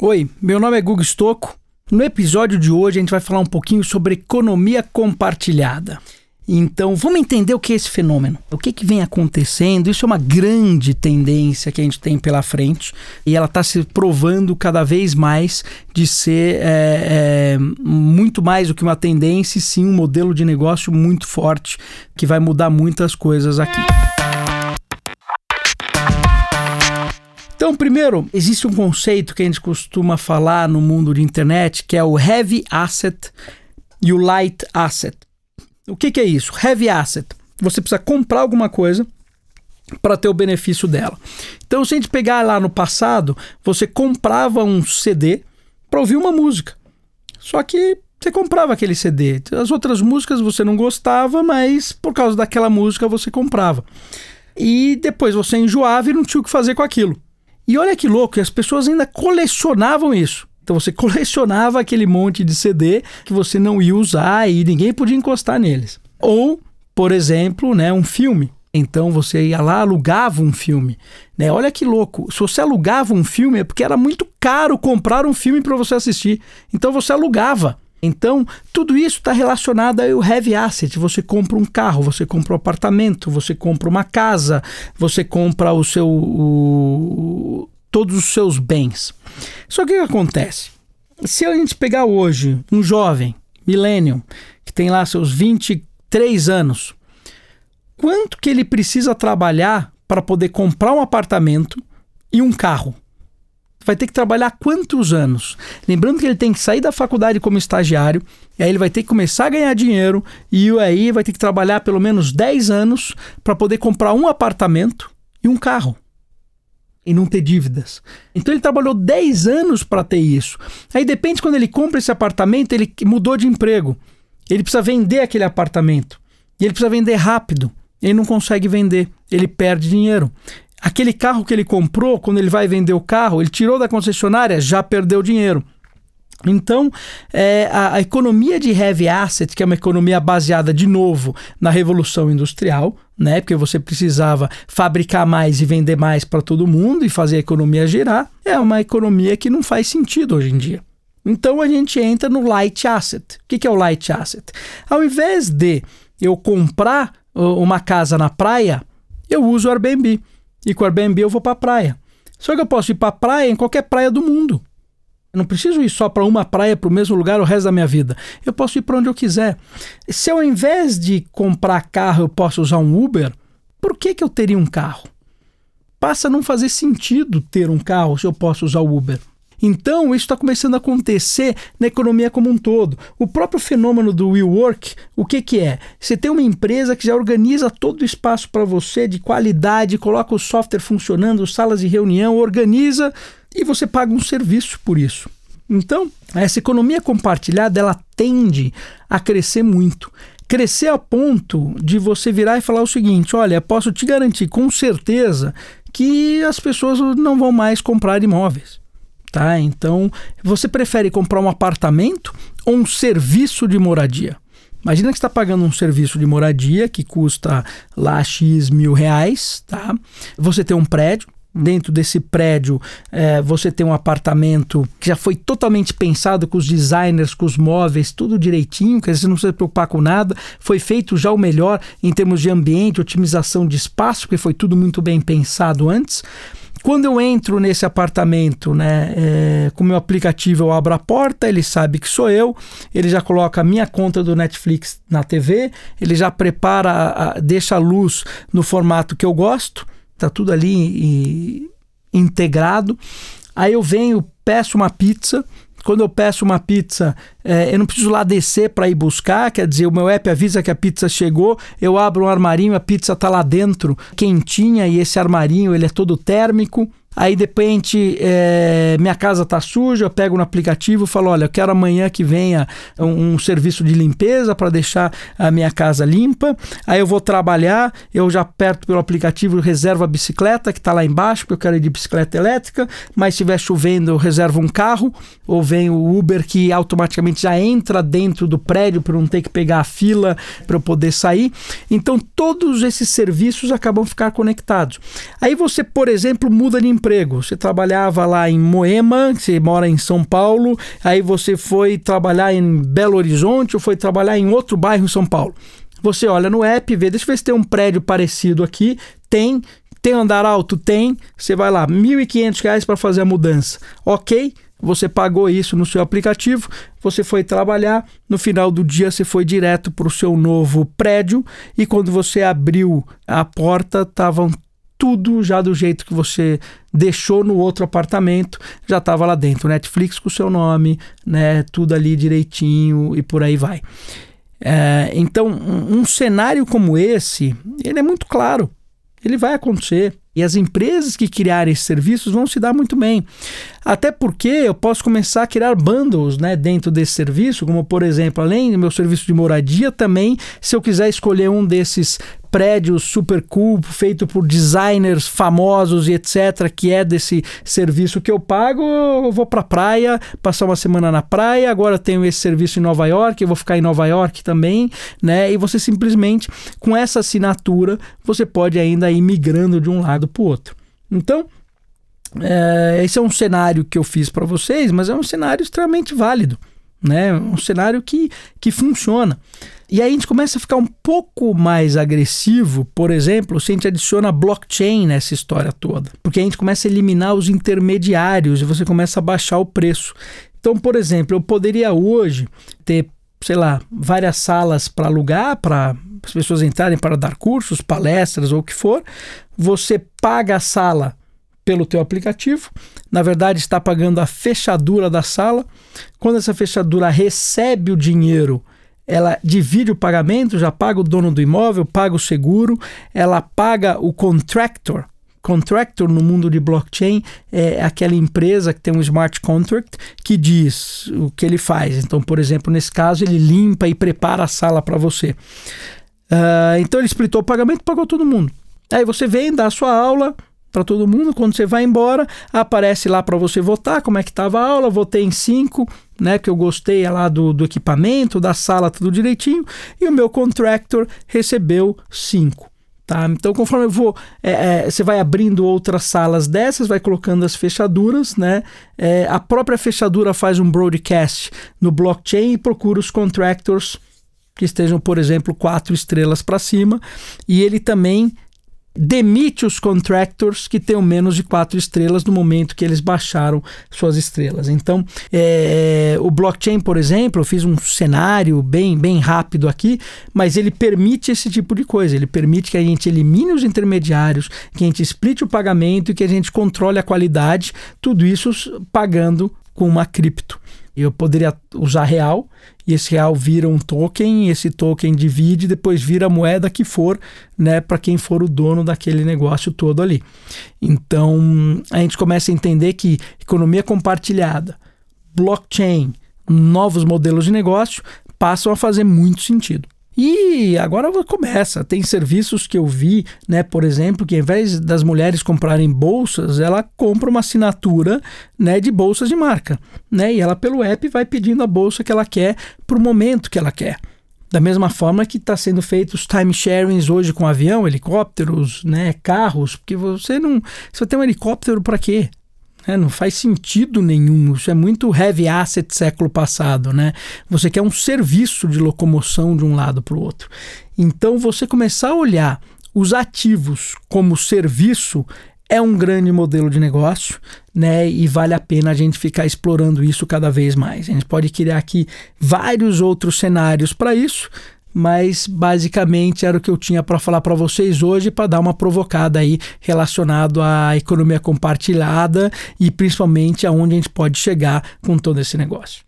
Oi, meu nome é Gugu Stocco. No episódio de hoje a gente vai falar um pouquinho sobre economia compartilhada. Então, vamos entender o que é esse fenômeno, o que, que vem acontecendo. Isso é uma grande tendência que a gente tem pela frente e ela está se provando cada vez mais de ser é, é, muito mais do que uma tendência, e sim um modelo de negócio muito forte que vai mudar muitas coisas aqui. Então, primeiro, existe um conceito que a gente costuma falar no mundo de internet que é o heavy asset e o light asset. O que, que é isso? Heavy asset. Você precisa comprar alguma coisa para ter o benefício dela. Então, se a gente pegar lá no passado, você comprava um CD para ouvir uma música. Só que você comprava aquele CD. As outras músicas você não gostava, mas por causa daquela música você comprava. E depois você enjoava e não tinha o que fazer com aquilo. E olha que louco, as pessoas ainda colecionavam isso. Então você colecionava aquele monte de CD que você não ia usar e ninguém podia encostar neles. Ou, por exemplo, né, um filme. Então você ia lá, alugava um filme. Né? Olha que louco. Se você alugava um filme é porque era muito caro comprar um filme para você assistir. Então você alugava. Então, tudo isso está relacionado ao heavy asset. Você compra um carro, você compra um apartamento, você compra uma casa, você compra o seu, o, todos os seus bens. Só que o que acontece? Se a gente pegar hoje um jovem, millennium, que tem lá seus 23 anos, quanto que ele precisa trabalhar para poder comprar um apartamento e um carro? Vai ter que trabalhar quantos anos? Lembrando que ele tem que sair da faculdade como estagiário, e aí ele vai ter que começar a ganhar dinheiro, e aí vai ter que trabalhar pelo menos 10 anos para poder comprar um apartamento e um carro e não ter dívidas. Então ele trabalhou 10 anos para ter isso. Aí depende quando ele compra esse apartamento, ele mudou de emprego. Ele precisa vender aquele apartamento. E ele precisa vender rápido. Ele não consegue vender, ele perde dinheiro. Aquele carro que ele comprou, quando ele vai vender o carro, ele tirou da concessionária, já perdeu dinheiro. Então, é, a, a, economia de heavy asset, que é uma economia baseada de novo na revolução industrial, né, porque você precisava fabricar mais e vender mais para todo mundo e fazer a economia girar, é uma economia que não faz sentido hoje em dia. Então a gente entra no light asset. O que, que é o light asset? Ao invés de eu comprar uma casa na praia, eu uso o Airbnb. E com o Airbnb eu vou para a praia. Só que eu posso ir para a praia em qualquer praia do mundo. Eu não preciso ir só para uma praia, para o mesmo lugar o resto da minha vida. Eu posso ir para onde eu quiser. Se ao invés de comprar carro eu posso usar um Uber, por que, que eu teria um carro? Passa a não fazer sentido ter um carro se eu posso usar o Uber. Então, isso está começando a acontecer na economia como um todo. O próprio fenômeno do WeWork, o que, que é? Você tem uma empresa que já organiza todo o espaço para você de qualidade, coloca o software funcionando, salas de reunião, organiza e você paga um serviço por isso. Então, essa economia compartilhada, ela tende a crescer muito. Crescer a ponto de você virar e falar o seguinte: olha, posso te garantir com certeza que as pessoas não vão mais comprar imóveis. Tá? Então, você prefere comprar um apartamento ou um serviço de moradia? Imagina que está pagando um serviço de moradia que custa lá X mil reais, tá? Você tem um prédio, dentro desse prédio é, você tem um apartamento que já foi totalmente pensado com os designers, com os móveis, tudo direitinho, que você não precisa se preocupar com nada. Foi feito já o melhor em termos de ambiente, otimização de espaço, porque foi tudo muito bem pensado antes. Quando eu entro nesse apartamento, né, é, com meu aplicativo, eu abro a porta, ele sabe que sou eu, ele já coloca a minha conta do Netflix na TV, ele já prepara, a, deixa a luz no formato que eu gosto tá tudo ali e, integrado. Aí eu venho, peço uma pizza. Quando eu peço uma pizza, é, eu não preciso lá descer para ir buscar, quer dizer, o meu app avisa que a pizza chegou, eu abro um armarinho, a pizza está lá dentro, quentinha, e esse armarinho ele é todo térmico. Aí de repente é, minha casa tá suja, eu pego no aplicativo e falo: olha, eu quero amanhã que venha um, um serviço de limpeza para deixar a minha casa limpa. Aí eu vou trabalhar, eu já aperto pelo aplicativo, reservo a bicicleta que está lá embaixo, porque eu quero ir de bicicleta elétrica. Mas se estiver chovendo, eu reservo um carro, ou vem o Uber que automaticamente já entra dentro do prédio para não ter que pegar a fila para eu poder sair. Então todos esses serviços acabam ficar conectados. Aí você, por exemplo, muda de empresa emprego. Você trabalhava lá em Moema, você mora em São Paulo, aí você foi trabalhar em Belo Horizonte ou foi trabalhar em outro bairro em São Paulo. Você olha no app, vê, deixa eu ver se tem um prédio parecido aqui. Tem. Tem andar alto? Tem. Você vai lá, R$ 1.500 para fazer a mudança. Ok? Você pagou isso no seu aplicativo, você foi trabalhar, no final do dia você foi direto para o seu novo prédio e quando você abriu a porta, estavam tudo já do jeito que você deixou no outro apartamento, já estava lá dentro. Netflix com o seu nome, né? Tudo ali direitinho e por aí vai. É, então, um, um cenário como esse, ele é muito claro. Ele vai acontecer. E as empresas que criarem esses serviços vão se dar muito bem. Até porque eu posso começar a criar bundles né, dentro desse serviço, como por exemplo, além do meu serviço de moradia, também, se eu quiser escolher um desses prédios super cool, feito por designers famosos e etc, que é desse serviço que eu pago, eu vou para praia, passar uma semana na praia, agora tenho esse serviço em Nova York, eu vou ficar em Nova York também, né? E você simplesmente, com essa assinatura, você pode ainda ir migrando de um lado para o outro. Então, é, esse é um cenário que eu fiz para vocês, mas é um cenário extremamente válido, né? Um cenário que, que funciona. E aí a gente começa a ficar um pouco mais agressivo, por exemplo, se a gente adiciona blockchain nessa história toda. Porque a gente começa a eliminar os intermediários e você começa a baixar o preço. Então, por exemplo, eu poderia hoje ter, sei lá, várias salas para alugar, para as pessoas entrarem para dar cursos, palestras ou o que for. Você paga a sala pelo teu aplicativo. Na verdade, está pagando a fechadura da sala. Quando essa fechadura recebe o dinheiro ela divide o pagamento, já paga o dono do imóvel, paga o seguro, ela paga o contractor. Contractor no mundo de blockchain é aquela empresa que tem um smart contract que diz o que ele faz. Então, por exemplo, nesse caso, ele limpa e prepara a sala para você. Uh, então, ele splitou o pagamento, pagou todo mundo. Aí você vem, dá a sua aula, para todo mundo. Quando você vai embora, aparece lá para você votar como é que estava a aula. Votei em cinco, né? Que eu gostei lá do, do equipamento, da sala, tudo direitinho. E o meu contractor recebeu cinco. Tá? Então, conforme eu vou, é, é, você vai abrindo outras salas dessas, vai colocando as fechaduras, né? É, a própria fechadura faz um broadcast no blockchain e procura os contractors que estejam, por exemplo, quatro estrelas para cima, e ele também demite os contractors que tenham menos de quatro estrelas no momento que eles baixaram suas estrelas. Então, é, o blockchain, por exemplo, eu fiz um cenário bem, bem rápido aqui, mas ele permite esse tipo de coisa. Ele permite que a gente elimine os intermediários, que a gente explique o pagamento e que a gente controle a qualidade, tudo isso pagando com uma cripto. Eu poderia usar real e esse real vira um token, esse token divide, depois vira a moeda que for, né, para quem for o dono daquele negócio todo ali. Então, a gente começa a entender que economia compartilhada, blockchain, novos modelos de negócio passam a fazer muito sentido. E agora começa. Tem serviços que eu vi, né, por exemplo, que ao invés das mulheres comprarem bolsas, ela compra uma assinatura, né, de bolsas de marca, né? E ela pelo app vai pedindo a bolsa que ela quer para o momento que ela quer. Da mesma forma que está sendo feito os time hoje com avião, helicópteros, né, carros, porque você não, você tem um helicóptero para quê? É, não faz sentido nenhum. Isso é muito heavy asset século passado, né? Você quer um serviço de locomoção de um lado para o outro. Então, você começar a olhar os ativos como serviço é um grande modelo de negócio, né? E vale a pena a gente ficar explorando isso cada vez mais. A gente pode criar aqui vários outros cenários para isso, mas basicamente era o que eu tinha para falar para vocês hoje para dar uma provocada aí relacionado à economia compartilhada e principalmente aonde a gente pode chegar com todo esse negócio.